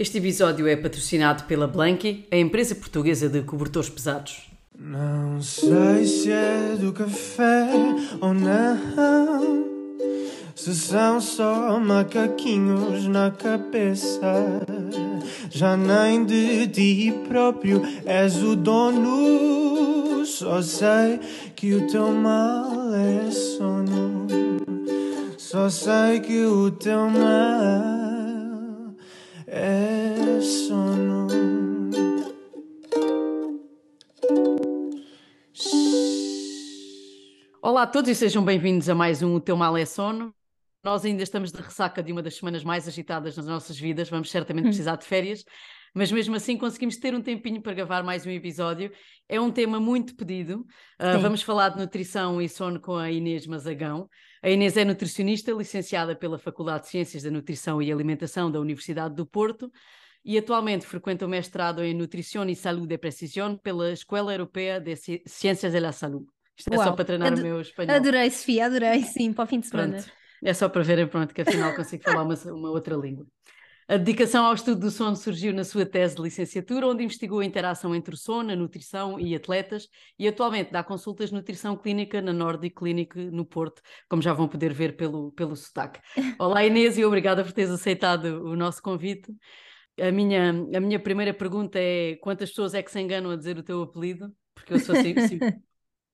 Este episódio é patrocinado pela Blanky, a empresa portuguesa de cobertores pesados. Não sei se é do café ou não. Se são só macaquinhos na cabeça. Já nem de ti próprio és o dono. Só sei que o teu mal é sono. Só sei que o teu mal é sono. Olá a todos e sejam bem-vindos a mais um O Teu Mal é Sono. Nós ainda estamos de ressaca de uma das semanas mais agitadas nas nossas vidas, vamos certamente precisar de férias, mas mesmo assim conseguimos ter um tempinho para gravar mais um episódio. É um tema muito pedido. Uh, vamos falar de nutrição e sono com a Inês Mazagão. A Inês é nutricionista, licenciada pela Faculdade de Ciências da Nutrição e Alimentação da Universidade do Porto e atualmente frequenta o mestrado em Nutrição e Saúde e Precisão pela Escola Europeia de Ciências da Saúde. Isto Uau. é só para treinar Ado o meu espanhol. Adorei, Sofia, adorei, sim, para o fim de semana. Pronto. É só para verem, pronto, que afinal consigo falar uma, uma outra língua. A dedicação ao estudo do sono surgiu na sua tese de licenciatura, onde investigou a interação entre o sono, a nutrição e atletas, e atualmente dá consultas de nutrição clínica na Nordic Clinic no Porto, como já vão poder ver pelo, pelo sotaque. Olá Inês e obrigada por teres aceitado o nosso convite. A minha, a minha primeira pergunta é quantas pessoas é que se enganam a dizer o teu apelido? Porque eu sou assim,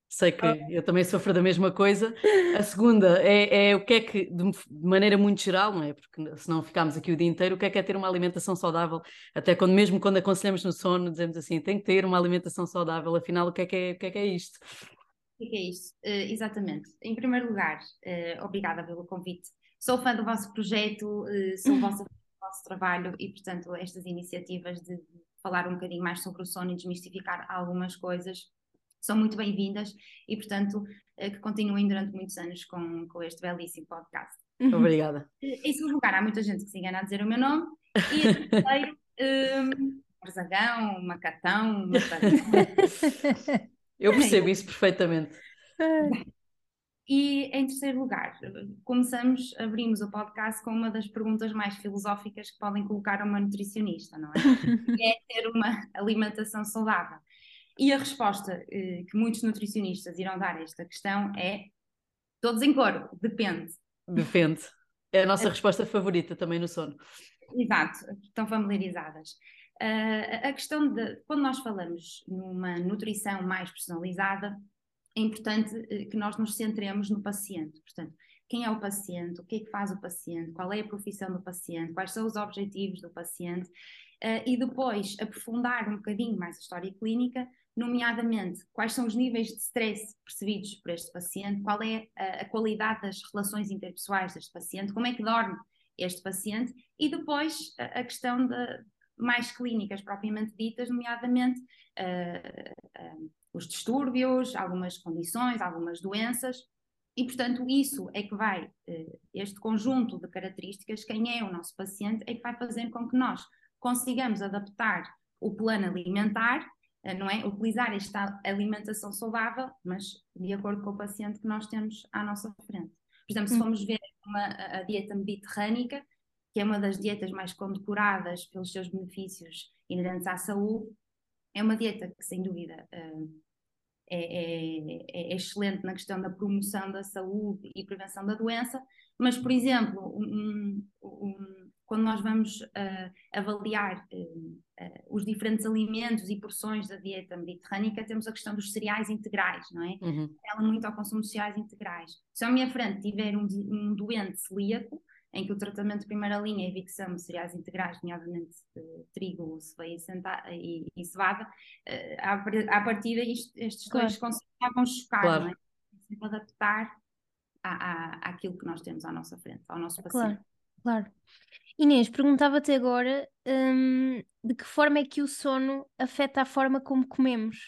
sei que eu também sofro da mesma coisa. A segunda é, é o que é que, de maneira muito geral, não é? Porque senão ficámos aqui o dia inteiro, o que é que é ter uma alimentação saudável? Até quando, mesmo quando aconselhamos no sono, dizemos assim, tem que ter uma alimentação saudável, afinal, o que é que é, o que é, que é isto? O que é, que é isto? Uh, exatamente. Em primeiro lugar, uh, obrigada pelo convite. Sou fã do vosso projeto, uh, sou vossa, do vosso trabalho e, portanto, estas iniciativas de falar um bocadinho mais sobre o sono e desmistificar algumas coisas são muito bem-vindas e, portanto, eh, que continuem durante muitos anos com, com este belíssimo podcast. Uhum. Obrigada. Em segundo lugar, há muita gente que se engana a dizer o meu nome. E em terceiro, um, Marzagão, Macatão, Eu percebo isso perfeitamente. E em terceiro lugar, começamos, abrimos o podcast com uma das perguntas mais filosóficas que podem colocar a uma nutricionista, não é? Que é ter uma alimentação saudável. E a resposta eh, que muitos nutricionistas irão dar a esta questão é todos em coro, depende. Depende. É a nossa é. resposta favorita também no sono. Exato, estão familiarizadas. Uh, a questão de, quando nós falamos numa nutrição mais personalizada, é importante uh, que nós nos centremos no paciente. Portanto, quem é o paciente, o que é que faz o paciente, qual é a profissão do paciente, quais são os objetivos do paciente, uh, e depois aprofundar um bocadinho mais a história clínica nomeadamente quais são os níveis de stress percebidos por este paciente, qual é a, a, qualidade das relações interpessoais deste paciente, como é que dorme este paciente, e depois a, a questão de mais clínicas propriamente ditas, nomeadamente uh, uh, os distúrbios, algumas condições, algumas doenças, e portanto isso é que vai, uh, este conjunto de características, quem é o nosso paciente, é que vai fazer com que nós consigamos adaptar o plano alimentar não é? Utilizar esta alimentação saudável, mas de acordo com o paciente que nós temos à nossa frente. Por exemplo, se hum. formos ver uma, a dieta mediterrânica, que é uma das dietas mais condecoradas pelos seus benefícios inerentes à saúde, é uma dieta que, sem dúvida, eh, é, é, é, excelente na questão da promoção da saúde e prevenção da doença, mas, por exemplo, um, um, quando nós vamos uh, avaliar uh, uh, os diferentes alimentos e porções da dieta mediterrânica, temos a questão dos cereais integrais, não é? Uhum. Ela muito ao consumo de cereais integrais. Se à minha frente tiver um, um doente celíaco, em que o tratamento de primeira linha é a evicção de cereais integrais, nomeadamente trigo, cereia e, e cevada, uh, à, partida isto, estes claro. dois conceitos vão chocar, claro. não é? Adaptar à, à, àquilo que nós temos à nossa frente, ao nosso paciente. Claro. Claro. Inês, perguntava-te agora hum, de que forma é que o sono afeta a forma como comemos?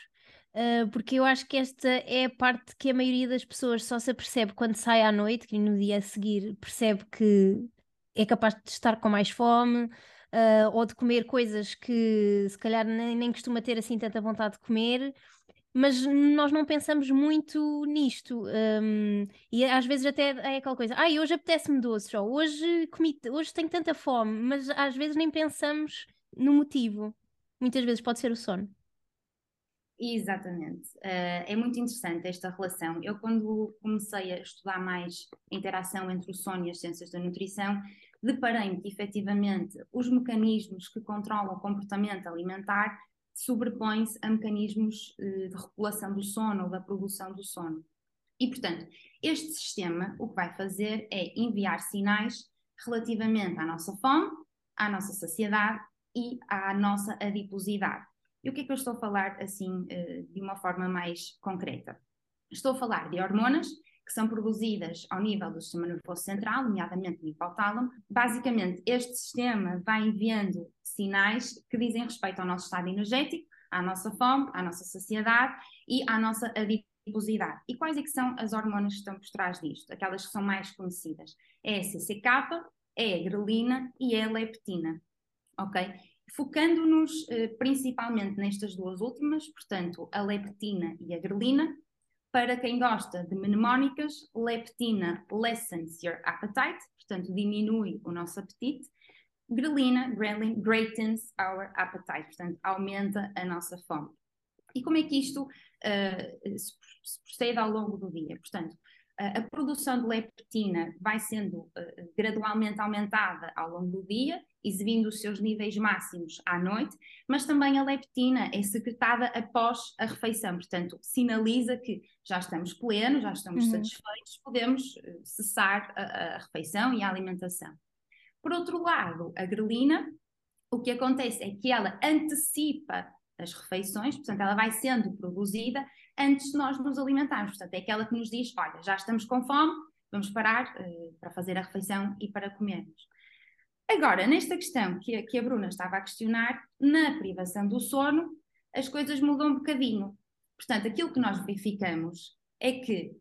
Uh, porque eu acho que esta é a parte que a maioria das pessoas só se apercebe quando sai à noite, que no dia a seguir percebe que é capaz de estar com mais fome, uh, ou de comer coisas que se calhar nem, nem costuma ter assim tanta vontade de comer, mas nós não pensamos muito nisto. Um, e às vezes até é aquela coisa, ai, hoje apetece-me doces, ou hoje, comi, hoje tenho tanta fome, mas às vezes nem pensamos no motivo. Muitas vezes pode ser o sono. Exatamente. Uh, é muito interessante esta relação. Eu, quando comecei a estudar mais a interação entre o sono e as ciências da nutrição, deparei-me que, efetivamente, os mecanismos que controlam o comportamento alimentar sobrepõem-se a mecanismos uh, de regulação do sono ou da produção do sono. E, portanto, este sistema o que vai fazer é enviar sinais relativamente à nossa fome, à nossa saciedade e à nossa adiposidade. E o que é que eu estou a falar assim eh, de uma forma mais concreta? Estou a falar de hormonas que são produzidas ao nível do sistema nervoso central, nomeadamente no hipotálamo. Basicamente, este sistema vai enviando sinais que dizem respeito ao nosso estado energético, à nossa fome, à nossa saciedade e à nossa adiposidade. E quais é que são as hormonas que estão por trás disto? Aquelas que são mais conhecidas. É a CCK, é a grelina e é a leptina. Ok? focando-nos eh, principalmente nestas duas últimas, portanto, a leptina e a grelina. Para quem gosta de mnemónicas, leptina lessens your appetite, portanto, diminui o nosso apetite. Grelina, grelin, greatens our appetite, portanto, aumenta a nossa fome. E como é que isto uh, se procede ao longo do dia? Portanto, a produção de leptina vai sendo uh, gradualmente aumentada ao longo do dia, exibindo os seus níveis máximos à noite, mas também a leptina é secretada após a refeição, portanto, sinaliza que já estamos plenos, já estamos uhum. satisfeitos, podemos uh, cessar a, a refeição e a alimentação. Por outro lado, a grelina, o que acontece é que ela antecipa as refeições, portanto, ela vai sendo produzida antes de nós nos alimentarmos. Portanto, é aquela que nos diz: olha, já estamos com fome, vamos parar uh, para fazer a refeição e para comermos. Agora, nesta questão que a, que a Bruna estava a questionar, na privação do sono, as coisas mudam um bocadinho. Portanto, aquilo que nós verificamos é que,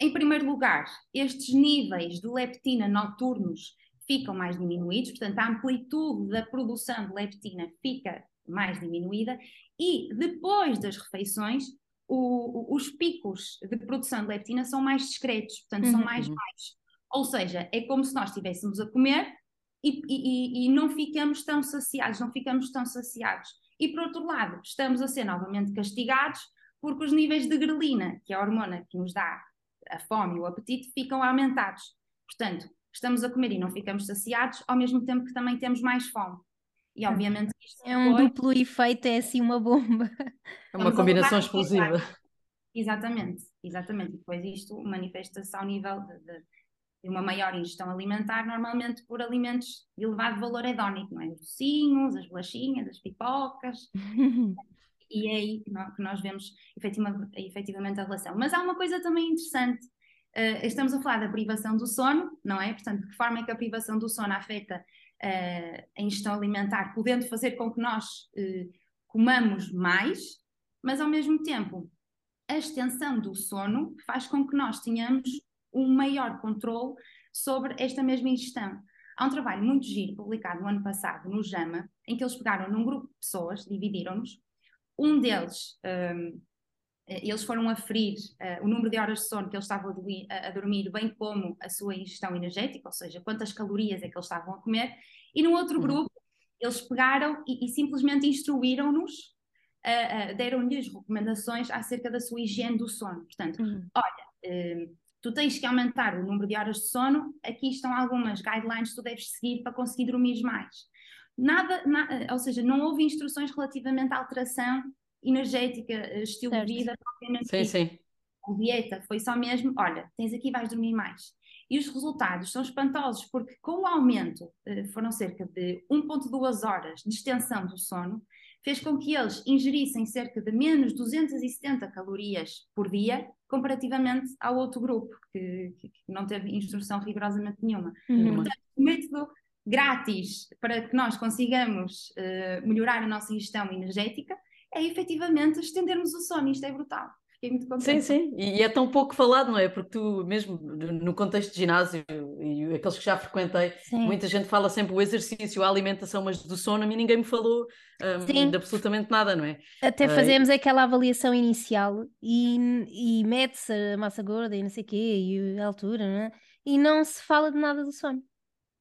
em primeiro lugar, estes níveis de leptina noturnos ficam mais diminuídos, portanto, a amplitude da produção de leptina fica mais diminuída, e depois das refeições, o, os picos de produção de leptina são mais discretos, portanto, são mais uhum. baixos. Ou seja, é como se nós estivéssemos a comer e, e, e, não ficamos tão saciados, não ficamos tão saciados. E por outro lado, estamos a ser novamente castigados porque os níveis de grelina, que é a hormona que nos dá a fome e o apetite, ficam aumentados. Portanto, estamos a comer e não ficamos saciados, ao mesmo tempo que também temos mais fome. E obviamente isto é um duplo efeito, é assim uma bomba. É uma combinação explosiva. Exatamente, exatamente. E depois isto manifesta-se ao nível de, de, de, uma maior ingestão alimentar, normalmente por alimentos de elevado valor hedónico, não é? Os docinhos, as bolachinhas, as pipocas. e é aí que nós, que nós vemos efetivamente, efetivamente a relação. Mas há uma coisa também interessante. Uh, estamos a falar da privação do sono, não é? Portanto, de que forma é que a privação do sono afeta uh, a ingestão alimentar, podendo fazer com que nós uh, comamos mais, mas ao mesmo tempo a extensão do sono faz com que nós tenhamos um maior controle sobre esta mesma ingestão. Há um trabalho muito giro publicado no ano passado no JAMA, em que eles pegaram num grupo de pessoas, dividiram-nos. Um deles, um, eh, eles foram aferir uh, o número de horas de sono que eles estavam a, a, dormir, bem como a sua ingestão energética, ou seja, quantas calorias é que eles estavam a comer, e no outro uhum. grupo, eles pegaram e, e simplesmente instruíram-nos, uh, uh, deram-lhes recomendações acerca da sua higiene do sono. Portanto, uhum. olha, uh, tu tens que aumentar o número de horas de sono, aqui estão algumas guidelines que tu deves seguir para conseguir dormir mais. Nada, na, ou seja, não houve instruções relativamente à alteração energética, estilo certo. de vida. Sim, sim. Dieta, foi só mesmo, olha, tens aqui, vais dormir mais. E os resultados são espantosos, porque com o aumento, eh, foram cerca de 1,2 horas de extensão do sono, fez com que eles ingerissem cerca de menos 270 calorias por dia, comparativamente ao outro grupo, que, que não teve instrução rigorosamente nenhuma. Uhum. Portanto, o método grátis para que nós consigamos uh, melhorar a nossa ingestão energética é efetivamente estendermos o sono, isto é brutal. Fiquei muito contente. Sim, sim, e é tão pouco falado, não é? Porque tu, mesmo no contexto de ginásio e aqueles que já frequentei, sim. muita gente fala sempre o exercício, a alimentação, mas do sono a mim ninguém me falou um, de absolutamente nada, não é? Até uh, fazemos aquela avaliação inicial e, e mede-se a massa gorda e não sei o quê, e a altura, não é? E não se fala de nada do sono.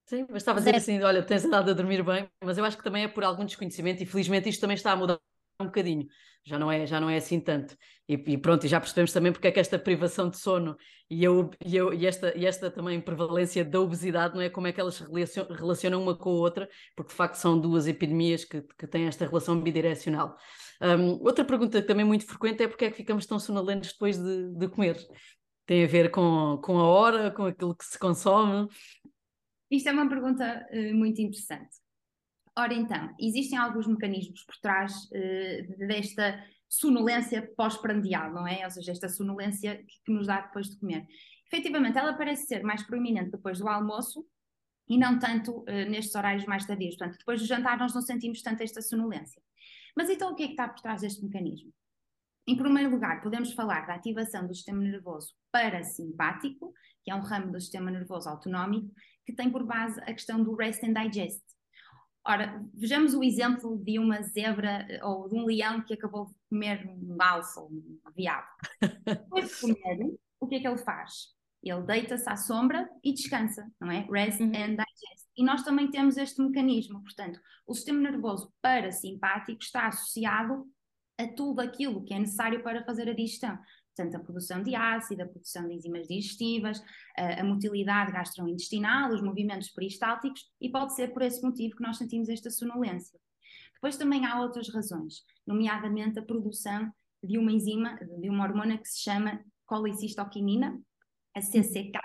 Sim, mas estava a dizer assim, olha, tens andado a dormir bem, mas eu acho que também é por algum desconhecimento e felizmente isto também está a mudar um bocadinho, já não é, já não é assim tanto. E, e pronto, já percebemos também porque é que esta privação de sono e, eu, e, eu, e, esta, e esta também prevalência da obesidade, não é como é que elas se relacionam uma com a outra, porque de facto são duas epidemias que, que têm esta relação bidirecional. Um, outra pergunta também muito frequente é porque é que ficamos tão sonolentos depois de, de comer? Tem a ver com, com a hora, com aquilo que se consome? Isto é uma pergunta uh, muito interessante. Ora então, existem alguns mecanismos por trás uh, desta sonolência pós-prandial, não é? Ou seja, esta sonolência que, que nos dá depois de comer. Efetivamente, ela parece ser mais proeminente depois do almoço e não tanto uh, nestes horários mais tardios. Portanto, depois do jantar nós não sentimos tanto esta sonolência. Mas então o que é que está por trás deste mecanismo? Em primeiro lugar, podemos falar da ativação do sistema nervoso parasimpático, que é um ramo do sistema nervoso autonómico, que tem por base a questão do rest and digest. Ora, vejamos o exemplo de uma zebra eh, ou de um leão que acabou de comer um alfa, um veado. Depois de comer, o que é que ele faz? Ele deita-se à sombra e descansa, não é? Rest uhum. and digest. E nós também temos este mecanismo, portanto, o sistema nervoso parasimpático está associado a tudo aquilo que é necessário para fazer a digestão. Portanto, a produção de ácido, a produção de enzimas digestivas, a, a motilidade gastrointestinal, os movimentos peristálticos, e pode ser por esse motivo que nós sentimos esta sonolência. Depois também há outras razões, nomeadamente a produção de uma enzima, de uma hormona que se chama colicistoquinina, a CCK,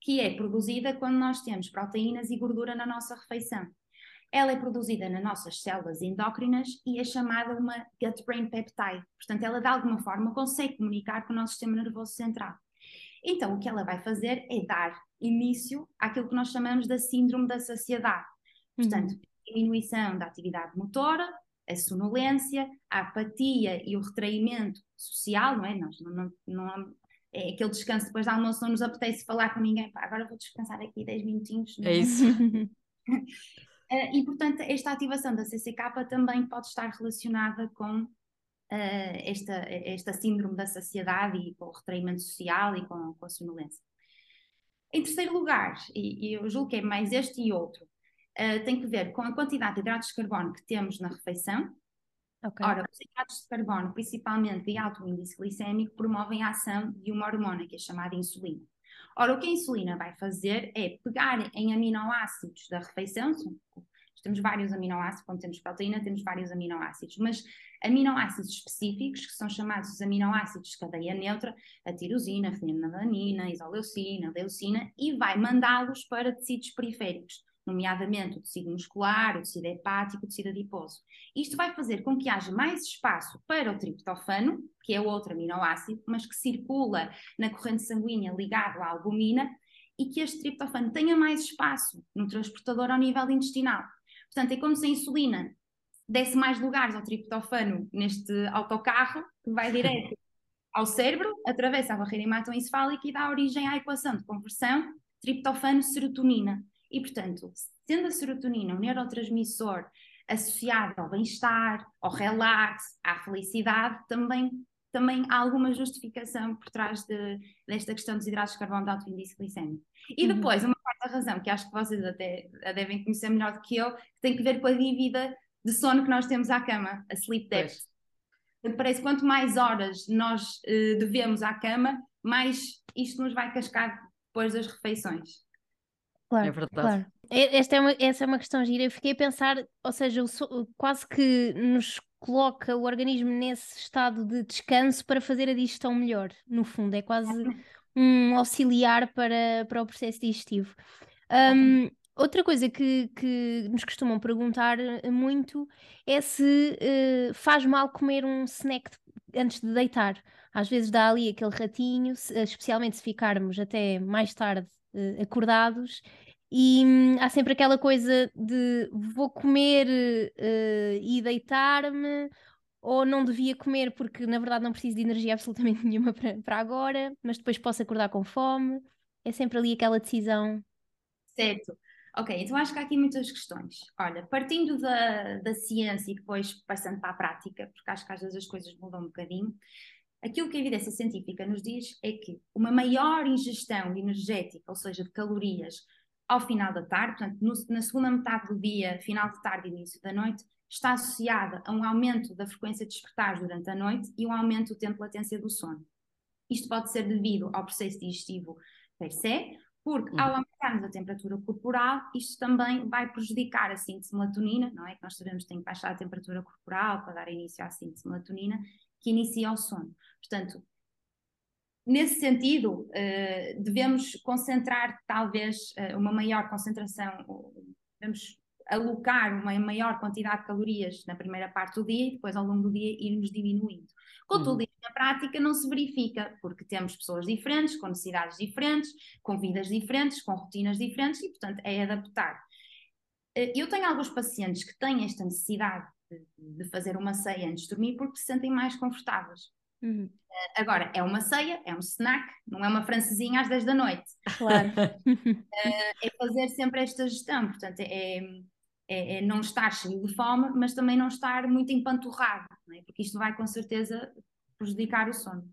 que é produzida quando nós temos proteínas e gordura na nossa refeição. Ela é produzida nas nossas células endócrinas e é chamada uma gut-brain peptide. Portanto, ela de alguma forma consegue comunicar com o nosso sistema nervoso central. Então, o que ela vai fazer é dar início àquilo que nós chamamos da síndrome da saciedade. Portanto, uhum. diminuição da atividade motora, a sonolência, a apatia e o retraimento social, não é? Nós não, não, não, é aquele descanso depois do almoço, não nos apetece falar com ninguém, Pá, agora vou descansar aqui 10 minutinhos. É, é isso. Uh, e, portanto, esta ativação da CCK também pode estar relacionada com uh, esta, esta síndrome da saciedade e com o retraimento social e com, com a sonolência. Em terceiro lugar, e, e, eu julgo que é mais este e outro, uh, tem que ver com a quantidade de hidratos de carbono que temos na refeição. Okay. Ora, os hidratos de carbono, principalmente de alto índice glicémico, promovem a ação de uma hormona que é chamada insulina. Ora, o que a insulina vai fazer é pegar em aminoácidos da refeição, temos vários aminoácidos, quando temos proteína, temos vários aminoácidos, mas aminoácidos específicos, que são chamados os aminoácidos de cadeia neutra, a tirosina, fenilalanina, isoleucina, leucina, e vai mandá-los para tecidos periféricos, nomeadamente o tecido muscular, o tecido hepático, o tecido adiposo. Isto vai fazer com que haja mais espaço para o triptofano, que é outro aminoácido, mas que circula na corrente sanguínea ligado à albumina, e que este triptofano tenha mais espaço no transportador ao nível intestinal. Portanto, é como se a insulina desse mais lugares ao triptofano neste autocarro, que vai direto ao cérebro, atravessa a barreira hematoencefálica e dá origem à equação de conversão triptofano-serotonina. E, portanto, sendo a serotonina um neurotransmissor associado ao bem-estar, ao relax, à felicidade, também, também há alguma justificação por trás de, desta questão dos hidratos de carbono de alto índice glicémico. E uhum. depois, uma quarta razão, que acho que vocês até a devem conhecer melhor do que eu, que tem que ver com a dívida de sono que nós temos à cama, a sleep debt. Parece que quanto mais horas nós uh, devemos à cama, mais isto nos vai cascar depois das refeições. Claro, é verdade. Claro. Esta é uma, essa é uma questão gira. Eu fiquei a pensar, ou seja, o, quase que nos coloca o organismo nesse estado de descanso para fazer a digestão melhor, no fundo. É quase um auxiliar para, para o processo digestivo. Um, outra coisa que, que nos costumam perguntar muito é se uh, faz mal comer um snack antes de deitar. Às vezes dá ali aquele ratinho, especialmente se ficarmos até mais tarde acordados e hum, há sempre aquela coisa de vou comer uh, e deitar-me, ou não devia comer porque na verdade não preciso de energia absolutamente nenhuma para, para agora, mas depois posso acordar com fome. É sempre ali aquela decisão. Certo. Ok, então acho que há aqui muitas questões. Olha, partindo da, da ciência e depois passando para a prática, porque acho que às vezes as coisas mudam um bocadinho, aquilo que a evidência científica nos diz é que uma maior ingestão energética, ou seja, de calorias, ao final da tarde, portanto, no, na segunda metade do dia, final de tarde e início da noite, está associada a um aumento da frequência de despertar durante a noite e um aumento do tempo de latência do sono. Isto pode ser devido ao processo digestivo per se, porque ao uhum. aumentarmos a temperatura corporal, isto também vai prejudicar a síntese de melatonina, não é? Que nós sabemos que tem que baixar a temperatura corporal para dar início à síntese de melatonina, que inicia o sono. Portanto, nesse sentido, uh, devemos concentrar talvez uh, uma maior concentração, devemos alocar uma maior quantidade de calorias na primeira parte do dia e depois ao longo do dia irmos diminuindo. Contudo, uhum. na prática não se verifica, porque temos pessoas diferentes, com necessidades diferentes, com vidas diferentes, com rotinas diferentes e, portanto, é adaptar. Eh, eu tenho alguns pacientes que têm esta necessidade de, fazer uma ceia antes de dormir porque se sentem mais confortáveis. Uhum. Eh, agora, é uma ceia, é um snack, não é uma francesinha às 10 da noite. Claro. Eh, é fazer sempre esta gestão, portanto, é, é, é, não estar cheio de fome, mas também não estar muito empanturrado, é? porque isto vai com certeza prejudicar o sono,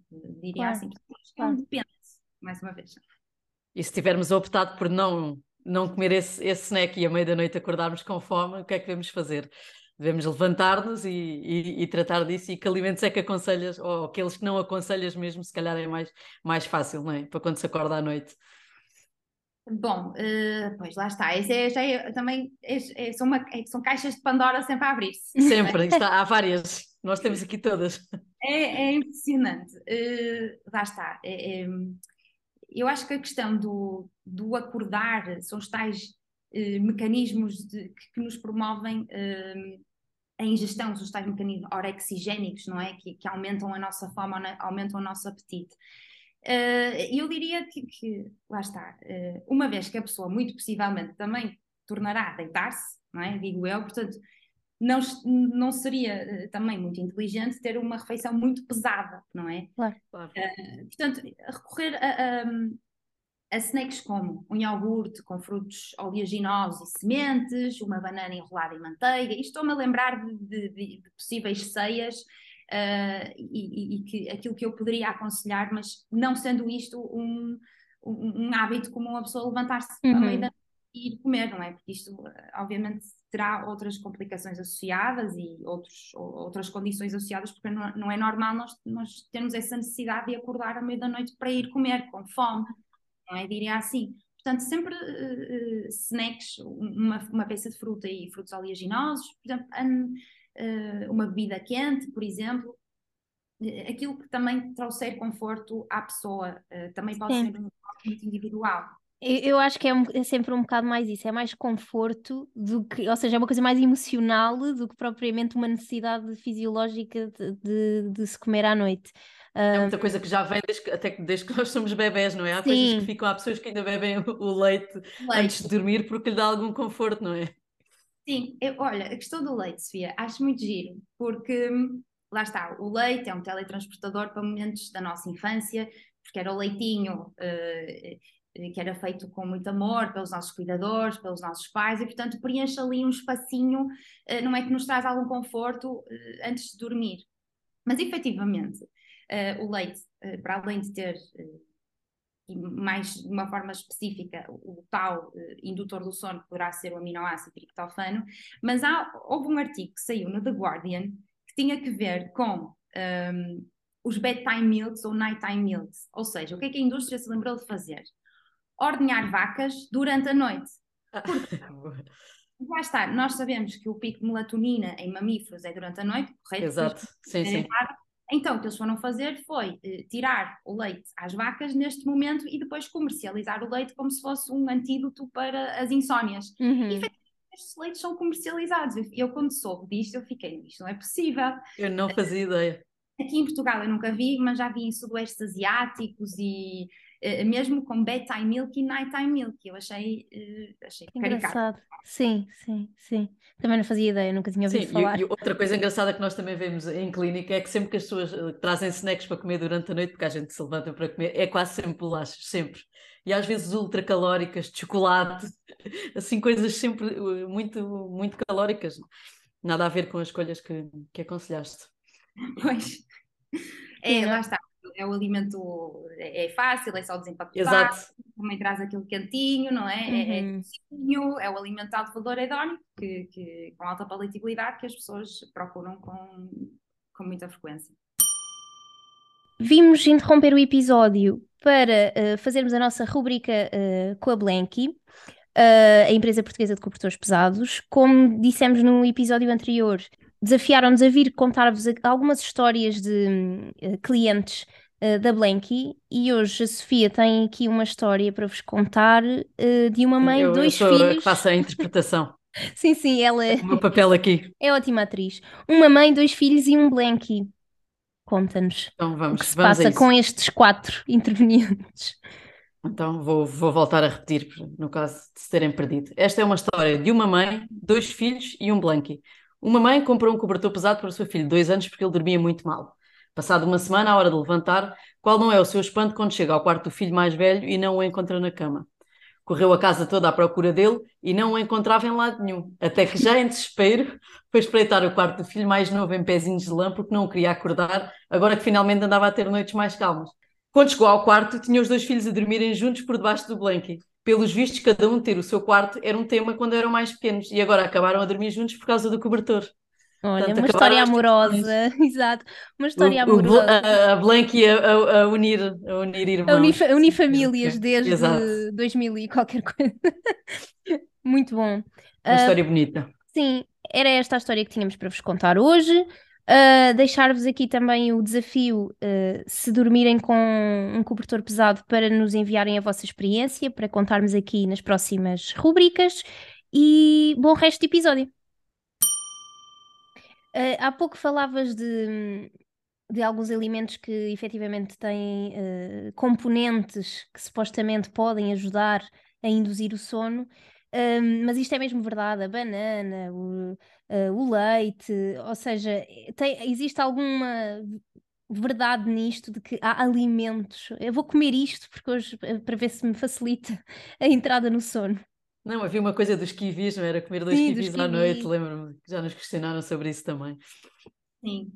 diria claro. assim. Claro. Depende, mais uma vez. E se tivermos optado por não, não comer esse, esse snack e à meia-noite acordarmos com fome, o que é que devemos fazer? Devemos levantar-nos e, e, e, tratar disso e que alimentos é que aconselhas, ou aqueles que não aconselhas mesmo, se calhar é mais, mais fácil, não é? Para quando se acorda à noite. Bom, uh, pois lá está. Esse é, já é, também é, é, são, uma, é, são caixas de Pandora sempre a abrir-se. Sempre, está, há várias. Nós temos aqui todas. É, impressionante. Uh, lá está. É, eu acho que a questão do, do acordar são os tais uh, mecanismos de, que, que, nos promovem a ingestão, os tais mecanismos orexigénicos, não é? Que, que aumentam a nossa fome, aumentam o nosso apetite. Uh, eu diria que, que lá está, uh, uma vez que a pessoa muito possivelmente também tornará a deitar-se, não é? Digo eu, portanto, não, não seria uh, também muito inteligente ter uma refeição muito pesada, não é? Claro, claro. portanto, recorrer a, a, a, snacks como um iogurte com frutos oleaginosos e sementes, uma banana enrolada em manteiga, e estou-me a lembrar de, de, de possíveis ceias uh, e, e, que aquilo que eu poderia aconselhar, mas não sendo isto um, um, um hábito como uma pessoa levantar-se uhum. à meia da e ir comer, não é? Porque isto, obviamente, terá outras complicações associadas e outros, outras condições associadas, porque não, não é normal nós, nós termos essa necessidade de acordar à meia da noite para ir comer, com fome, não é? Diria assim. Portanto, sempre uh, snacks, uma, uma peça de fruta e frutos oleaginosos, por exemplo, um, uh, uma bebida quente, por exemplo, eh, aquilo que também trouxer conforto à pessoa, também pode Sim. ser um muito individual. Eu, acho que é, um, é, sempre um bocado mais isso, é mais conforto do que, ou seja, é uma coisa mais emocional do que propriamente uma necessidade fisiológica de, de, de se comer à noite. É muita coisa que já vem desde, até desde que nós somos bebés, não é? Há Sim. coisas que ficam, há pessoas que ainda bebem o leite, leite, antes de dormir porque lhe dá algum conforto, não é? Sim, eu, olha, a questão do leite, Sofia, acho muito giro, porque lá está, o leite é um teletransportador para momentos da nossa infância, porque era o leitinho uh, que era feito com muito amor pelos nossos cuidadores, pelos nossos pais, e portanto preenche ali um espacinho, uh, não é que nos traz algum conforto uh, antes de dormir. Mas efetivamente, o leite, para além de ter e mais de uma forma específica, o, tal uh, indutor do sono poderá ser o aminoácido triptofano, mas há, houve um artigo que saiu no The Guardian que tinha que ver com um, ehm, os bedtime milks ou nighttime milks, ou seja, o que é que a indústria se lembrou de fazer? Ordenhar vacas durante a noite. Porque, lá está, nós sabemos que o pico de melatonina em mamíferos é durante a noite, correto? Exato, sim, sim. Então, o que eles foram fazer foi eh, tirar o leite às vacas neste momento e depois comercializar o leite como se fosse um antídoto para as insónias. Uhum. E estes leites são comercializados. Eu, eu, quando soube disto, eu fiquei, isto não é possível. Eu não fazia ideia. Aqui em Portugal eu nunca vi, mas já vi em sudoestes asiáticos e, mesmo com bedtime milk e nighttime milk. Eu achei, uh, achei Engraçado. Caricato. Sim, sim, sim. Também não fazia ideia, nunca tinha ouvido Sim, falar. E, e, outra coisa engraçada que nós também vemos em clínica é que sempre que as pessoas trazem snacks para comer durante a noite, porque a gente se levanta para comer, é quase sempre bolachas, sempre. E às vezes ultracalóricas, de chocolate, assim, coisas sempre muito, muito calóricas. Nada a ver com as escolhas que, que aconselhaste. Pois. É, lá está. É o alimento, é, é fácil, é só desempacotar. Exato. Também traz aquele cantinho, não é? Uhum. É, é, é o alimento de alto valor hedónico, que, que, com alta palatabilidade, que as pessoas procuram com, com muita frequência. Vimos interromper o episódio para uh, fazermos a nossa rubrica uh, com a Blanky, uh, a empresa portuguesa de cobertores pesados. Como dissemos no episódio anterior, desafiaram-nos a vir contar-vos algumas histórias de uh, clientes uh, da Blanky e hoje a Sofia tem aqui uma história para vos contar uh, de uma mãe, eu, dois eu sou filhos. que faço a interpretação. sim, sim, ela é... o meu papel aqui. É ótima atriz. Uma mãe, dois filhos e um Blanky. Conta-nos então, vamos, o que se vamos passa com estes quatro intervenientes. Então vou, vou voltar a repetir, no caso de se terem perdido. Esta é uma história de uma mãe, dois filhos e um Blanky. Uma mãe comprou um cobertor pesado para o seu filho, dois anos, porque ele dormia muito mal. Passado uma semana, à hora de levantar, qual não é o seu espanto quando chega ao quarto do filho mais velho e não o encontra na cama? Correu a casa toda à procura dele e não o encontrava em lado nenhum, até que já em desespero foi espreitar o quarto do filho mais novo em pezinhos de lã porque não o queria acordar, agora que finalmente andava a ter noites mais calmas. Quando chegou ao quarto, tinha os dois filhos a dormirem juntos por debaixo do blanket pelos vistos, cada um ter o seu quarto era um tema quando eram mais pequenos e agora acabaram a dormir juntos por causa do cobertor. Olha, Portanto, uma história amorosa, exato, uma história o, amorosa. O, a, Blanky a, a, a, unir, a unir irmãos. A unir, unir famílias desde exato. 2000 e qualquer coisa. Muito bom. Uma uh, história bonita. Sim, era esta a história que tínhamos para vos contar hoje. Uh, Deixar-vos aqui também o desafio, uh, se dormirem com um cobertor pesado, para nos enviarem a vossa experiência, para contarmos aqui nas próximas rubricas. E bom resto de episódio. Uh, há pouco falavas de, de alguns alimentos que efetivamente têm componentes que supostamente podem ajudar a induzir o sono. Um, mas isto é mesmo verdade, a banana, o, uh, o leite, ou seja, tem, existe alguma verdade nisto de que há alimentos. Eu vou comer isto porque hoje eh, para ver se me facilita a entrada no sono. Não, havia uma coisa dos kiwis, não era comer dois Sim, kiwis à noite, lembro-me, já nos questionaram sobre isso também. Sim.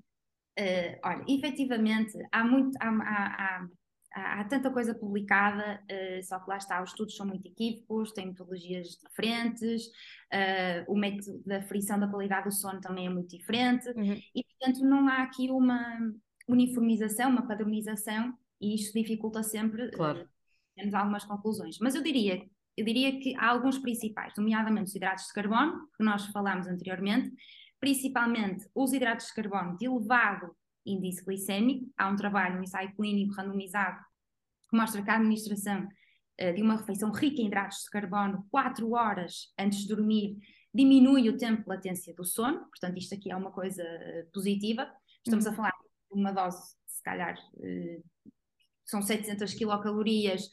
Uh, olha, efetivamente, há muito, há, há, há tanta coisa publicada, uh, só que lá está, os estudos são muito equívocos, têm metodologias diferentes, uh, o método da frição da qualidade do sono também é muito diferente, uhum. e portanto não há aqui uma uniformização, uma padronização, e isto dificulta sempre claro. temos algumas conclusões. Mas eu diria, eu diria que há alguns principais, nomeadamente os hidratos de carbono, que nós falámos anteriormente, principalmente os hidratos de carbono de elevado índice glicêmico. Há um trabalho, um ensaio clínico randomizado, que mostra que a administração uh, de uma refeição rica em hidratos de carbono 4 horas antes de dormir diminui o tempo de latência do sono. Portanto, isto aqui é uma coisa uh, positiva. Estamos uhum. a falar de uma dose, se calhar, uh, são 700 quilocalorias,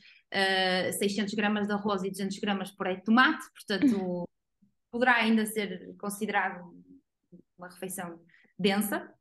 600 gramas de arroz e 200 gramas por aí de tomate. Portanto, poderá ainda ser considerado uma refeição densa.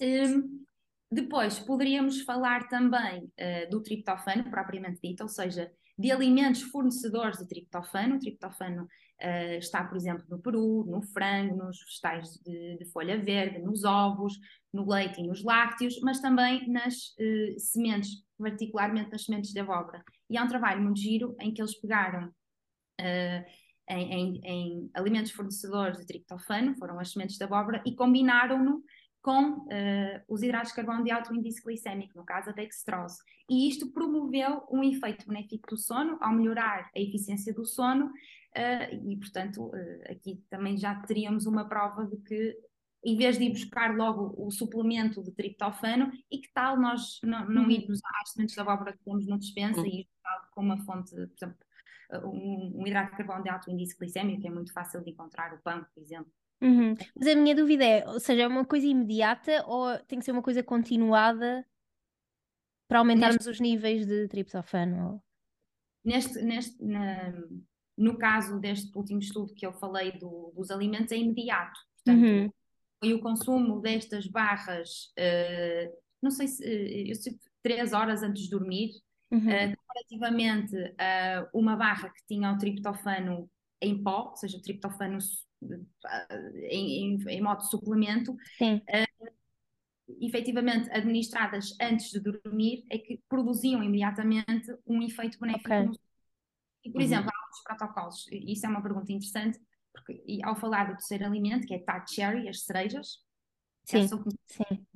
Um, depois, poderíamos falar também uh, do triptofano, propriamente dito, ou seja, de alimentos fornecedores de triptofano. O triptofano uh, está, por exemplo, no peru, no frango, nos vegetais de, de, folha verde, nos ovos, no leite e nos lácteos, mas também nas uh, sementes, particularmente nas sementes de abóbora. E há um trabalho muito giro em que eles pegaram uh, em, em, em, alimentos fornecedores de triptofano, foram as sementes de abóbora, e combinaram-no com uh, os hidratos de carbono de alto índice glicémico, no caso a dextrose. E isto promoveu um efeito benéfico do sono, ao melhorar a eficiência do sono, uh, e portanto uh, aqui também já teríamos uma prova de que em vez de ir buscar logo o suplemento de triptofano, e que tal nós não, não uhum. irmos às sementes de abóbora que temos no dispensa uhum. e ir com uma fonte, por exemplo, um, um hidrato de carbono de alto índice glicémico, que é muito fácil de encontrar, o pão, por exemplo. Uhum. Mas a minha dúvida é, ou seja, é uma coisa imediata ou tem que ser uma coisa continuada? Para aumentarmos neste, os níveis de triptofano? Neste, neste, na, no caso deste último estudo que eu falei do, dos alimentos, é imediato. Portanto, uhum. foi o consumo destas barras, uh, não sei se, uh, eu sei, três horas antes de dormir, uhum. uh, comparativamente a uma barra que tinha o triptofano em pó, ou seja, o triptofano em, em, em modo de suplemento, Sim. efetivamente administradas antes de dormir, é que produziam imediatamente um efeito benéfico okay. e, por uhum. exemplo, há outros protocolos, isso é uma pergunta interessante, porque e ao falar do terceiro alimento, que é tart cherry, as cerejas, sim, sim.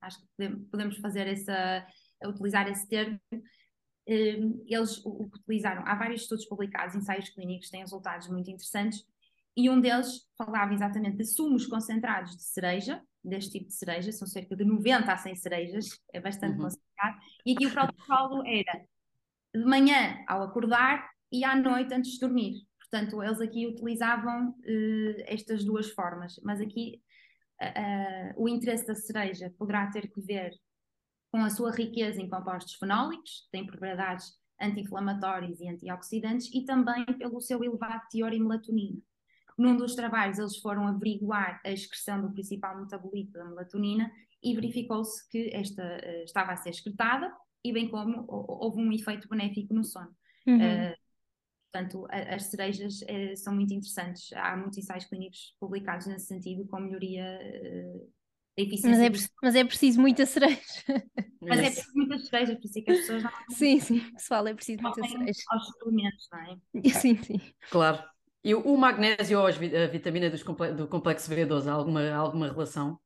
acho que podemos fazer essa, utilizar esse termo, hum, eles o utilizaram, há vários estudos publicados, ensaios clínicos, têm resultados muito interessantes, e um deles falava exatamente de sumos concentrados de cereja, deste tipo de cereja, são cerca de 90 a 100 cerejas, é bastante uhum. concentrado, e aqui o protocolo era de manhã ao acordar e à noite antes de dormir. Portanto, eles aqui utilizavam uh, estas duas formas, mas aqui uh, o interesse da cereja poderá ter que ver com a sua riqueza em compostos fenólicos, tem propriedades anti-inflamatórias e antioxidantes, e também pelo seu elevado teor em melatonina. Num dos trabalhos, eles foram averiguar a excreção do principal metabolito da melatonina e verificou-se que esta uh, estava a ser excretada e bem como houve um efeito benéfico no sono. Uhum. Uh, portanto, a, as cerejas uh, são muito interessantes. Há muitos ensaios clínicos publicados nesse sentido, com melhoria da eficiência. Mas é, mas é preciso muita cereja. Mas é preciso muita cereja, por isso é que as pessoas não. Sim, sim, pessoal, é preciso muita cereja. Aos suplementos, não é? Sim, sim. Claro. E o magnésio ou a vitamina do complexo B12, há alguma, alguma relação?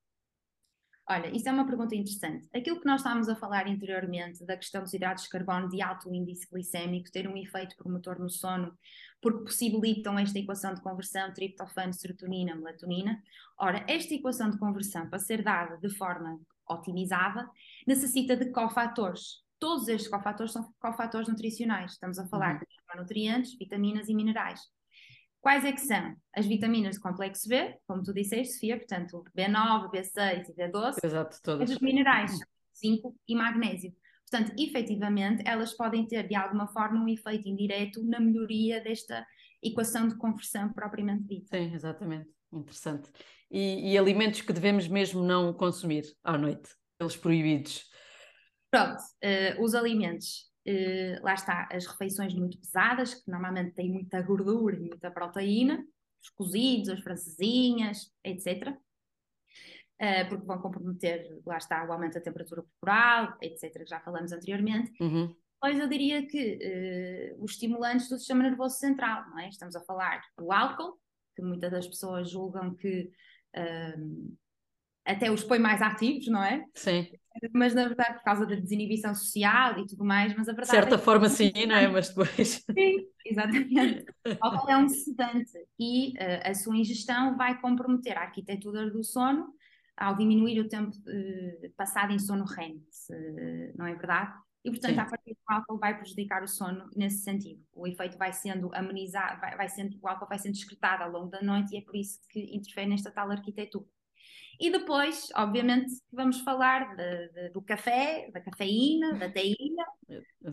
Olha, isso é uma pergunta interessante. Aquilo que nós estávamos a falar anteriormente da questão dos hidratos de carbono de alto índice glicémico ter um efeito promotor no sono, porque possibilitam esta equação de conversão triptofano, serotonina, melatonina. Ora, esta equação de conversão, para ser dada de forma otimizada, necessita de cofatores. Todos estes cofatores são cofatores nutricionais. Estamos a falar uhum. de nutrientes, vitaminas e minerais. Quais é que são? As vitaminas de complexo B, como tu disseste, Sofia, portanto, B9, B6 e B12. Exato, todas. Os minerais, zinco e magnésio. Portanto, efetivamente, elas podem ter, de alguma forma, um efeito indireto na melhoria desta equação de conversão propriamente dita. Sim, exatamente. Interessante. E, e alimentos que devemos mesmo não consumir à noite, eles proibidos? Pronto, uh, os alimentos Uh, lá está, as refeições muito pesadas, que normalmente têm muita gordura e muita proteína, os cozidos, as francesinhas, etc. Eh, porque vão comprometer, lá está, o aumento da temperatura corporal, etc., que já falamos anteriormente. Uhum. Pois eu diria que uh, os estimulantes do sistema nervoso central, não é? Estamos a falar do álcool, que muitas das pessoas julgam que até os põe mais ativos, não é? Sim. Mas na verdade, por causa da desinibição social e tudo mais, mas a verdade. De certa é forma, sim, não é? Mas depois. Sim, exatamente. O álcool é um sedante e uh, a sua ingestão vai comprometer a arquitetura do sono ao diminuir o tempo uh, passado em sono REM, uh, não é verdade? E, portanto, Sim. a partir do álcool vai prejudicar o sono nesse sentido. O efeito vai sendo amenizado, vai, vai sendo, o álcool vai sendo excretado ao longo da noite e é por isso que interfere nesta tal arquitetura. E depois, obviamente, vamos falar de, de, do café, da cafeína, da teína.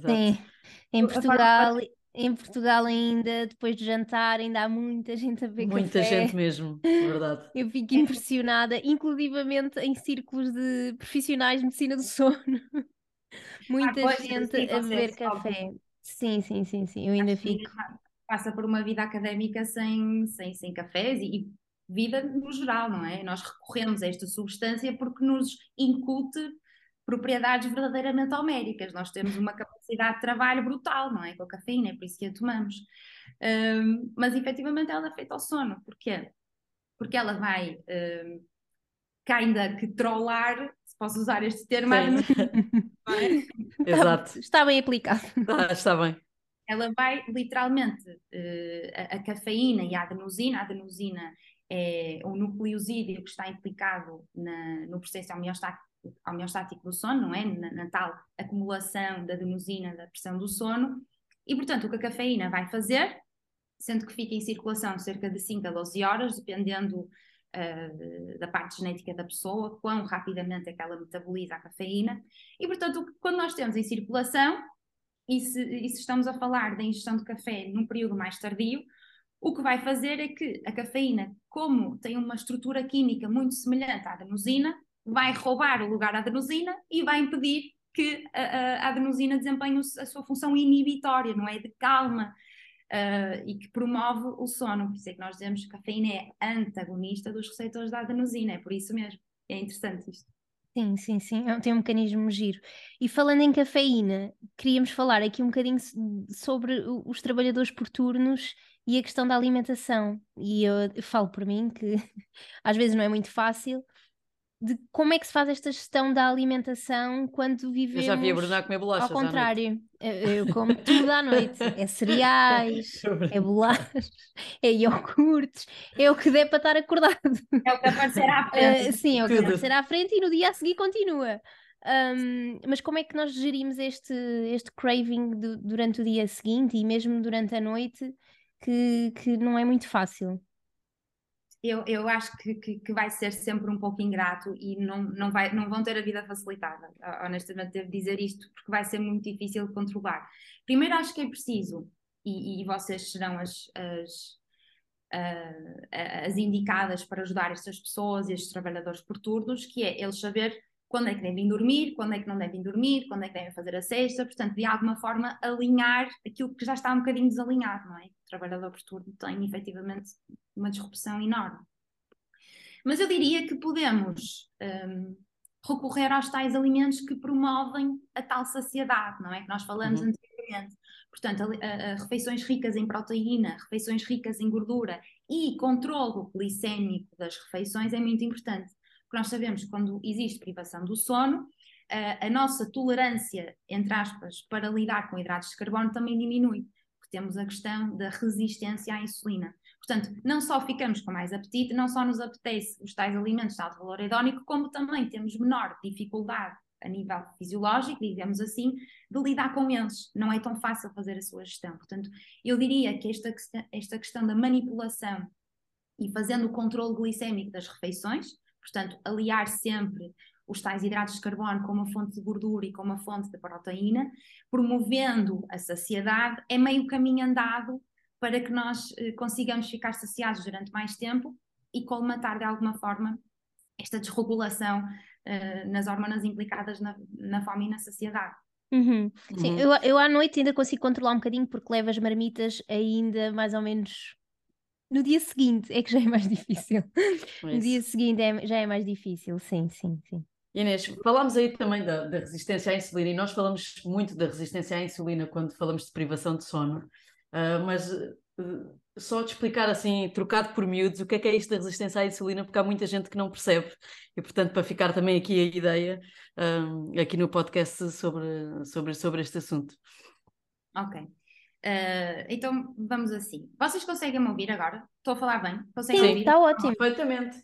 Sim, em Portugal, em Portugal ainda, depois de jantar, ainda há muita gente a beber muita café. Muita gente mesmo, verdade. Eu fico impressionada, inclusivamente em círculos de profissionais de medicina do sono. Muita ah, gente a beber café. Sim, sim, sim, sim, eu ainda fico. Passa por uma vida académica sem, sem, sem cafés e, vida no geral, não é? Nós recorremos a esta substância porque nos incute propriedades verdadeiramente homéricas. Nós temos uma capacidade de trabalho brutal, não é? Com a cafeína, é por isso que a tomamos. Um, mas efetivamente ela é feita ao sono. Porquê? Porque ela vai um, ainda que trollar, se posso usar este termo, é? Exato. Está bem aplicado. Está, está bem. Ela vai literalmente uh, a, a, cafeína e a adenosina, a adenosina é o nucleosídeo que está implicado na, no processo homeostático, homeostático do sono, não é? Na, na, tal acumulação da adenosina da pressão do sono. E, portanto, o que a cafeína vai fazer, sendo que fica em circulação cerca de 5 a 12 horas, dependendo uh, da parte genética da pessoa, quão rapidamente é que ela metaboliza a cafeína. E, portanto, quando nós temos em circulação, e se, e se estamos a falar da ingestão de café num período mais tardio, o que vai fazer é que a cafeína, como tem uma estrutura química muito semelhante à adenosina, vai roubar o lugar à adenosina e vai impedir que a, a, adenosina desempenhe a sua função inibitória, não é? De calma uh, e que promove o sono. Por isso é que nós dizemos que a cafeína é antagonista dos receptores da adenosina, é por isso mesmo. É interessante isto. Sim, sim, sim, é tem um mecanismo giro. E falando em cafeína, queríamos falar aqui um bocadinho sobre os trabalhadores por turnos e a questão da alimentação. E eu, falo por mim que às vezes não é muito fácil, de como é que se faz esta gestão da alimentação quando vivemos. Eu já vi a Bruna a comer bolachas. Ao contrário, eu como tudo à noite. É cereais, é bolachas, é iogurtes, é o que der para estar acordado. É o que aparecer à frente. Uh, sim, é o que aparecer à frente e no dia a seguir continua. Um, mas como é que nós gerimos este, este craving do, durante o dia seguinte e mesmo durante a noite, que, que não é muito fácil? eu, eu acho que, que, que, vai ser sempre um pouco ingrato e não, não, vai, não vão ter a vida facilitada. Honestamente, devo dizer isto, porque vai ser muito difícil de controlar. Primeiro, acho que é preciso, e, e vocês serão as, as, uh, as indicadas para ajudar estas pessoas e estes trabalhadores por turnos, que é eles saber quando é que devem dormir, quando é que não devem dormir, quando é que devem fazer a sexta, portanto, de alguma forma alinhar aquilo que já está um bocadinho desalinhado, não é? O trabalhador por turno tem efetivamente uma disrupção enorme. Mas eu diria que podemos um, recorrer aos tais alimentos que promovem a tal saciedade, não é? Que nós falamos uhum. anteriormente. Portanto, a, a, a refeições ricas em proteína, refeições ricas em gordura e controle glicémico das refeições é muito importante porque nós sabemos que quando existe privação do sono, a, a nossa tolerância, entre aspas, para lidar com hidratos de carbono também diminui, porque temos a questão da resistência à insulina. Portanto, não só ficamos com mais apetite, não só nos apetece os tais alimentos de alto valor hedónico, como também temos menor dificuldade a nível fisiológico, digamos assim, de lidar com eles. Não é tão fácil fazer a sua gestão. Portanto, eu diria que esta, esta questão da manipulação e fazendo o controle glicémico das refeições, Portanto, aliar sempre os tais hidratos de carbono com uma fonte de gordura e com uma fonte de proteína, promovendo a saciedade, é meio caminho andado para que nós eh, consigamos ficar saciados durante mais tempo e colmatar de alguma forma esta desregulação eh, nas hormonas implicadas na, na fome e na saciedade. Uhum. Sim, uhum. eu, eu à noite ainda consigo controlar um bocadinho porque levo as marmitas ainda mais ou menos no dia seguinte é que já é mais difícil. No dia seguinte é, já é mais difícil, sim, sim, sim. Inês, falámos aí também da, da, resistência à insulina e nós falamos muito da resistência à insulina quando falamos de privação de sono, uh, mas uh, só de explicar assim, trocado por miúdos, o que é que é isto da resistência à insulina, porque há muita gente que não percebe e, portanto, para ficar também aqui a ideia uh, aqui no podcast sobre, sobre, sobre este assunto. Ok. Uh, então vamos assim. Vocês conseguem me ouvir agora? Estou a falar bem? Conseguem Sim, está ótimo. Perfeitamente.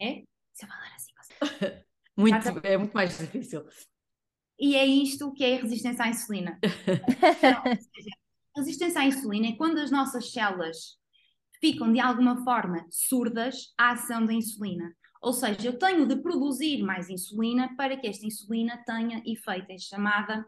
É? Se eu falar assim, consegue. muito, tá é muito mais difícil. E é isto que é a resistência à insulina. Seja, resistência à insulina é quando as nossas células ficam de alguma forma surdas à ação da insulina. Ou seja, eu tenho de produzir mais insulina para que esta insulina tenha efeito, é chamada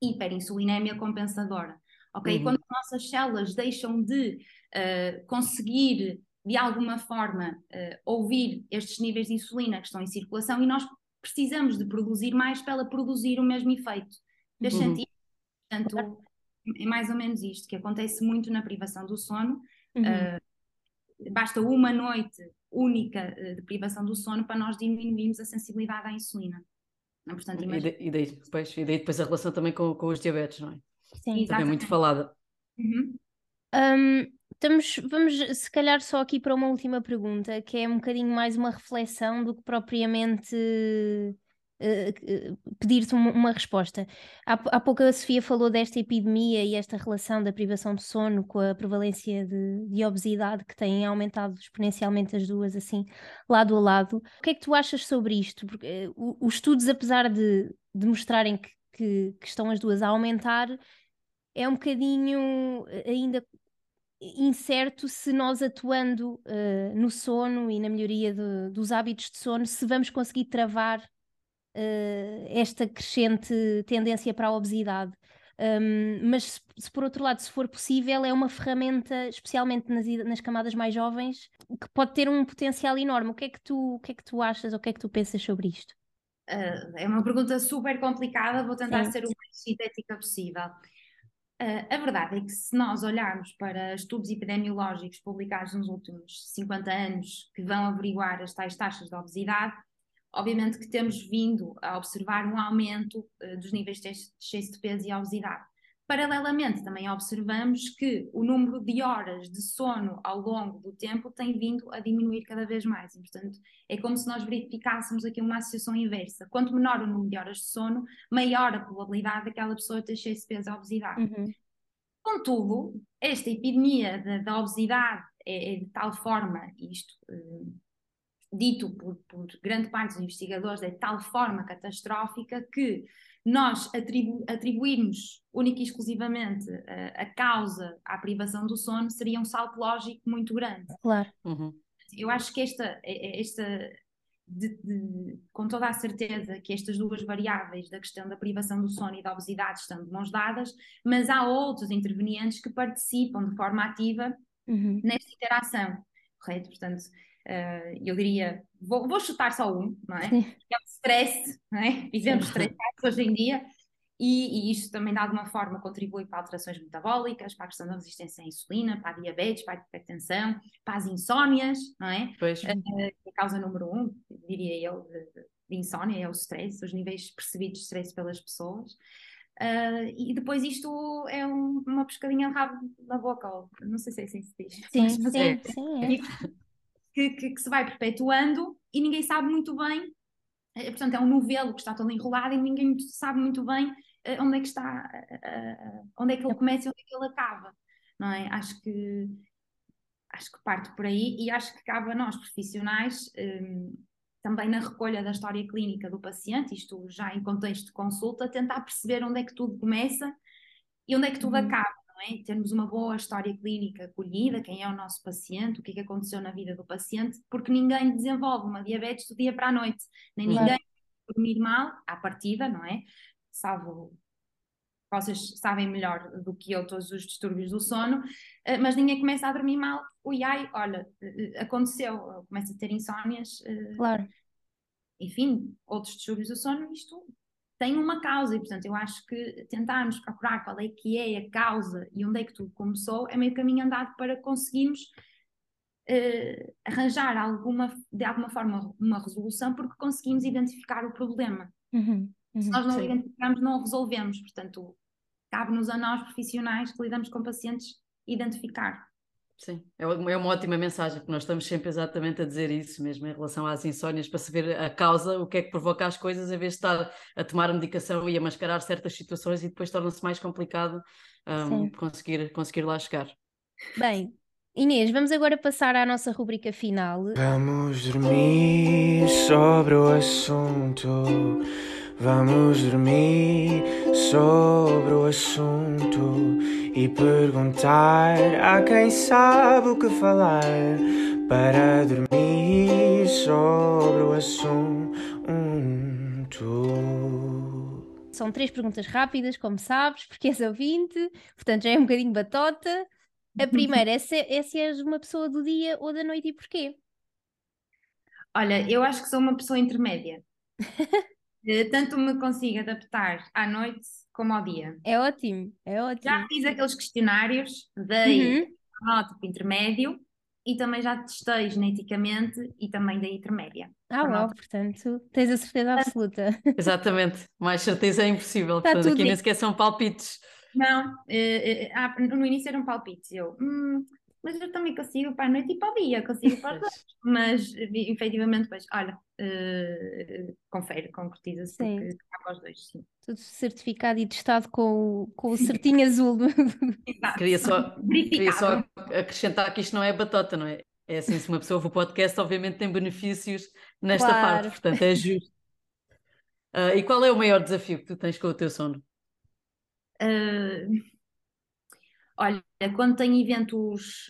hiperinsulinémia compensadora ok? Uhum. Quando as nossas células deixam de uh, conseguir, de alguma forma, uh, ouvir estes níveis de insulina que estão em circulação e nós precisamos de produzir mais para ela produzir o mesmo efeito. Fez uhum. sentido? Portanto, é mais ou menos isto que acontece muito na privação do sono. Uhum. Uh, basta uma noite única de privação do sono para nós diminuirmos a sensibilidade à insulina. Portanto, imagina... e, daí, depois, e daí depois a relação também com, com os diabetes, não é? Sim, também muito falada. Uhum. Um, estamos, vamos se calhar só aqui para uma última pergunta, que é um bocadinho mais uma reflexão do que propriamente uh, pedir-te uma, uma, resposta. Há, há pouco a Sofia falou desta epidemia e esta relação da privação de sono com a prevalência de, de obesidade que têm aumentado exponencialmente as duas, assim, lado a lado. O que é que tu achas sobre isto? Porque uh, os estudos, apesar de, de mostrarem que, que, que estão as duas a aumentar, é um bocadinho eh, ainda incerto se nós atuando uh, no sono e na melhoria de, dos hábitos de sono, se vamos conseguir travar uh, esta crescente tendência para a obesidade. Um, mas se, se, por outro lado, se for possível, é uma ferramenta, especialmente nas, nas, camadas mais jovens, que pode ter um potencial enorme. O que é que tu, o que é que tu achas ou o que é que tu pensas sobre isto? Uh, é uma pergunta super complicada, vou tentar Sim. ser o mais sintética possível. Uh, a verdade é que se nós olharmos para estudos epidemiológicos publicados nos últimos 50 anos que vão averiguar as tais taxas de obesidade, obviamente que temos vindo a observar um aumento uh, dos níveis de excesso de peso e obesidade. Paralelamente, também observamos que o número de horas de sono ao longo do tempo tem vindo a diminuir cada vez mais. E, portanto, é como se nós verificássemos aqui uma associação inversa. Quanto menor o número de horas de sono, maior a probabilidade daquela pessoa ter excesso de peso e obesidade. Uhum. Contudo, esta epidemia da obesidade é, é, de tal forma, isto uh, dito por, por grande parte dos investigadores, é de tal forma catastrófica que nós atribu atribuirmos única e exclusivamente a, a, causa à privação do sono seria um salto lógico muito grande. Claro. Uhum. Eu acho que esta, esta de, de, com toda a certeza que estas duas variáveis da questão da privação do sono e da obesidade estão de mãos dadas, mas há outros intervenientes que participam de forma ativa uhum. nesta interação, correto? Portanto, uh, eu diria, vou, vou, chutar só um, não é? Que é o stress, não é? Vivemos estressados hoje em dia e, e isto também de alguma forma contribui para alterações metabólicas, para a questão da resistência à insulina, para a diabetes, para a hipertensão, para as insónias, não é? Pois. Uh, a causa número um, diria eu, de, de insónia é o stress, os níveis percebidos de stress pelas pessoas. Uh, e depois isto é um, uma pescadinha rabo na boca, ou, não sei se é assim se diz. Sim, sim, é, sim. É que, que, que, se vai perpetuando e ninguém sabe muito bem, é, portanto é um novelo que está todo enrolado e ninguém sabe muito bem eh, onde é que está, uh, onde é que ele começa e onde é que ele acaba, não é? Acho que acho que parte por aí e acho que cabe a nós profissionais um, também na recolha da história clínica do paciente, isto já em contexto de consulta, tentar perceber onde é que tudo começa e onde é que tudo uhum. acaba é? termos uma boa história clínica colhida, quem é o nosso paciente, o que é que aconteceu na vida do paciente, porque ninguém desenvolve uma diabetes do dia para a noite, nem claro. ninguém dormir mal à partida, não é? Salvo vocês sabem melhor do que eu todos os distúrbios do sono, eh, mas ninguém começa a dormir mal. Ui, ai, olha, eh, aconteceu, começa a ter insónias. Eh, claro. Enfim, outros distúrbios do sono, isto tem uma causa e, portanto, eu acho que tentarmos procurar qual é que é a causa e onde é que tudo começou é meio caminho andado para conseguirmos uh, arranjar alguma, de alguma forma uma resolução porque conseguimos identificar o problema. Uhum, uhum, Se nós não sim. identificamos, não o resolvemos. Portanto, cabe-nos a nós, profissionais que lidamos com pacientes, identificar. Sim, é uma, é uma ótima mensagem, porque nós estamos sempre exatamente a dizer isso mesmo em relação às insónias, para saber a causa, o que é que provoca as coisas, em vez de estar a tomar a medicação e a mascarar certas situações e depois torna-se mais complicado um, conseguir, conseguir lá chegar. Bem, Inês, vamos agora passar à nossa rubrica final. Vamos dormir sobre o assunto. Vamos dormir sobre o assunto e perguntar a quem sabe o que falar para dormir sobre o assunto. São três perguntas rápidas, como sabes, porque és ouvinte, portanto já é um bocadinho batota. A primeira é se, é se és uma pessoa do dia ou da noite e porquê? Olha, eu acho que sou uma pessoa intermédia. Eh, tanto me consigo adaptar à noite como ao dia. É ótimo, é ótimo. Já fiz aqueles questionários, dei uhum. pronótipo intermédio e também já testei geneticamente e também dei intermédia. Ah, uau, portanto, tens a certeza absoluta. Exatamente, mais certeza é impossível. Está portanto, aqui nem sequer são palpites. Não, eh, eh, no início eram palpites. Eu, hum, mas eu também consigo para a noite e para o dia, consigo para os dois. Mas efetivamente, pois, olha, uh, confere, concretiza-se porque está para os dois, sim. Tudo certificado e testado com, com o certinho azul. queria, só, queria só acrescentar que isto não é batota, não é? É assim, se uma pessoa ouve o podcast, obviamente tem benefícios nesta claro. parte, portanto é justo. Uh, e qual é o maior desafio que tu tens com o teu sono? Uh, Olha, quando tenho eventos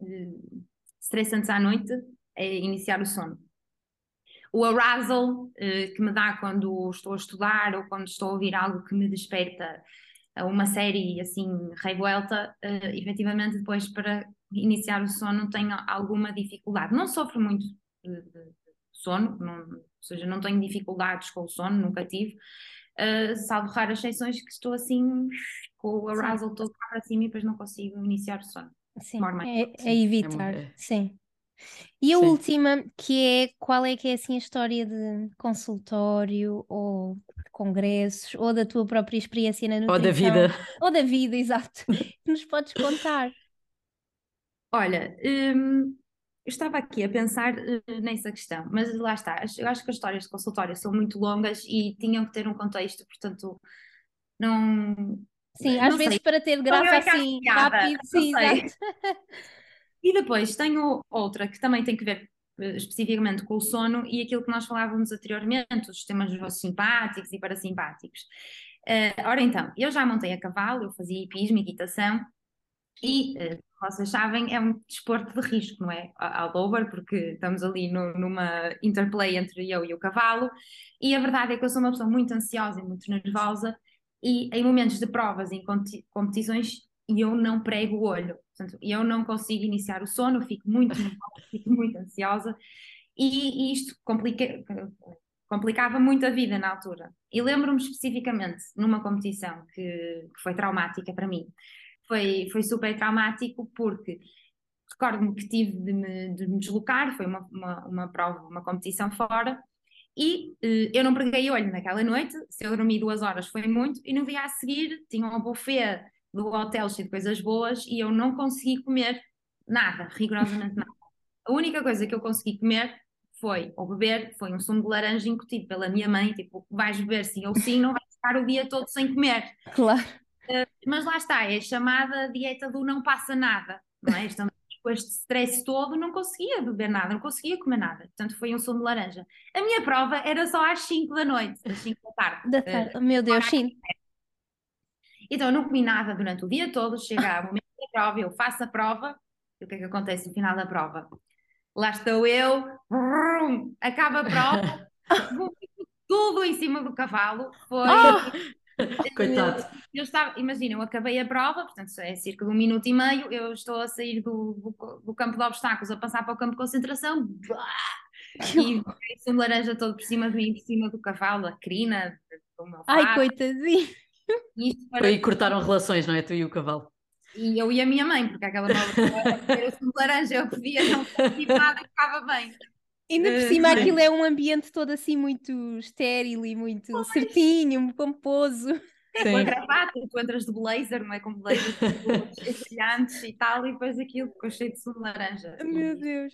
uh, estressantes à noite, é iniciar o sono. O arousal uh, que me dá quando estou a estudar ou quando estou a ouvir algo que me desperta uma série assim revolta, uh, efetivamente depois para iniciar o sono tenho alguma dificuldade. Não sofro muito de, de sono, não, ou seja, não tenho dificuldades com o sono, nunca tive, uh, salvo raras exceções que estou assim com o arousal sim. todo para cima e depois não consigo iniciar o sono. Sim, é, é, evitar, é, sim. E a sim. última, que é qual é que é assim a história de consultório ou congressos ou da tua própria experiência na nutrição? Ou da vida. Ou da vida, exato. que nos podes contar? Olha, hum, eu estava aqui a pensar uh, nessa questão, mas lá está. Eu acho que as histórias de consultório são muito longas e tinham que ter um contexto, portanto, não. Sim, às vezes sei. para ter graça assim, rápido, sim, E depois tenho outra que também tem que ver uh, especificamente com o sono e aquilo que nós falávamos anteriormente, os sistemas nervosos simpáticos e parasimpáticos. Uh, ora então, eu já montei a cavalo, eu fazia hipismo, equitação, e, uh, vocês sabem, é um desporto de risco, não é? All over, porque estamos ali no, numa interplay entre eu e o cavalo, e a verdade é que eu sou uma pessoa muito ansiosa e muito nervosa, e em momentos de provas, em competições, eu não prego o olho, portanto, eu não consigo iniciar o sono, fico muito fico muito ansiosa, e, e isto complica, complicava muito a vida na altura. E lembro-me especificamente numa competição que, que foi traumática para mim, foi, foi super traumático porque recordo-me que tive de me, de me deslocar, foi uma, uma, uma, prova, uma competição fora, e eh, eu não preguei olho naquela noite, se eu dormi duas horas foi muito, e no dia a seguir tinha um buffet do hotel cheio de coisas boas e eu não consegui comer nada, rigorosamente nada. A única coisa que eu consegui comer foi, ou beber, foi um sumo de laranja incutido pela minha mãe, tipo, vais beber sim ou sim, não vais ficar o dia todo sem comer. Claro. Eh, mas lá está, é chamada dieta do não passa nada, não é? Estamos com este stress todo, não conseguia beber nada, não conseguia comer nada. Portanto, foi um sumo de laranja. A minha prova era só às 5 da noite, às 5 da tarde. Da tarde. Uh, Meu Deus, sim. Então, eu não comi nada durante o dia todo. Chega o momento da prova, eu faço a prova. E o que é que acontece no final da prova? Lá estou eu, brum, acaba a prova, tudo em cima do cavalo. Foi. Oh! Coitado. Eu estava, imagina, eu acabei a prova, portanto é cerca de um minuto e meio, eu estou a sair do, do, do campo de obstáculos, a passar para o campo de concentração, e o laranja todo por cima de mim, por cima do cavalo, a crina, do meu Ai, coitadinho. Para... E cortaram relações, não é? Tu e o cavalo. E eu e a minha mãe, porque aquela bola era de laranja, eu podia não ter nada, ficava bem. Ainda por cima, uh, aquilo é um ambiente todo assim muito estéril e muito oh, certinho, pomposo. Com a gravata, tu entras de blazer, não é? Com blazer brilhantes e tal, e depois aquilo ficou cheio de sumo de laranja. Meu Deus!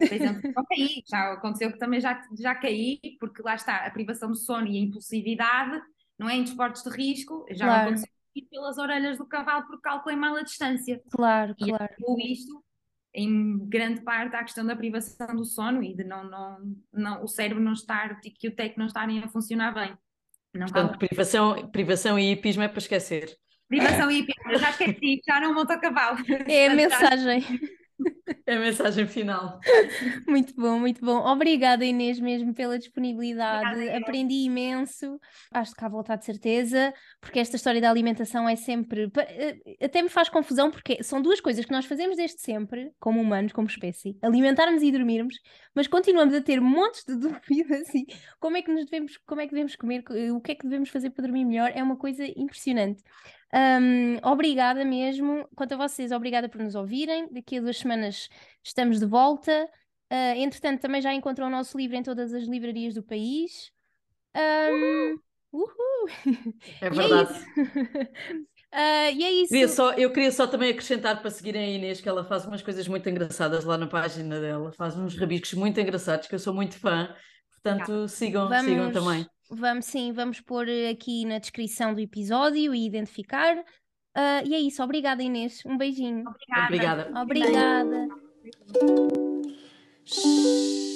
Já caí, já aconteceu que também já, já caí, porque lá está, a privação de sono e a impulsividade, não é? Em desportos de risco, já claro. aconteceu pelas orelhas do cavalo porque calculei mal a distância. Claro, e claro. E isto em grande parte à questão da privação do sono e de não, não, não o cérebro não estar, que o TEC não estarem a funcionar bem. Não Portanto, privação, privação e hipismo é para esquecer. Privação e hipismo, já esqueci, já não monto a cavalo. É a mensagem. É a mensagem final. Muito bom, muito bom. Obrigada, Inês, mesmo pela disponibilidade. Obrigada, Aprendi imenso. Acho que cá voltar de certeza, porque esta história da alimentação é sempre. Eh, até me faz confusão, porque são duas coisas que nós fazemos desde sempre, como humanos, como espécie: alimentarmos e dormirmos, mas continuamos a ter montes de dúvidas e como é que nos devemos, como é que devemos comer, o que é que devemos fazer para dormir melhor. É uma coisa impressionante. Um, obrigada mesmo. Quanto a vocês, obrigada por nos ouvirem. Daqui a duas semanas estamos de volta. Uh, entretanto, também já encontrou o nosso livro em todas as livrarias do país. Um, uhul. É verdade. Uh, e é isso. Queria só, eu queria só também acrescentar para seguirem a Inês que ela faz umas coisas muito engraçadas lá na página dela, faz uns rabiscos muito engraçados que eu sou muito fã, portanto sigam, vamos, sigam também. Vamos sim, vamos pôr aqui na descrição do episódio e identificar. Uh, e é isso, obrigada Inês, um beijinho. Obrigada. Obrigada. Obrigada. obrigada.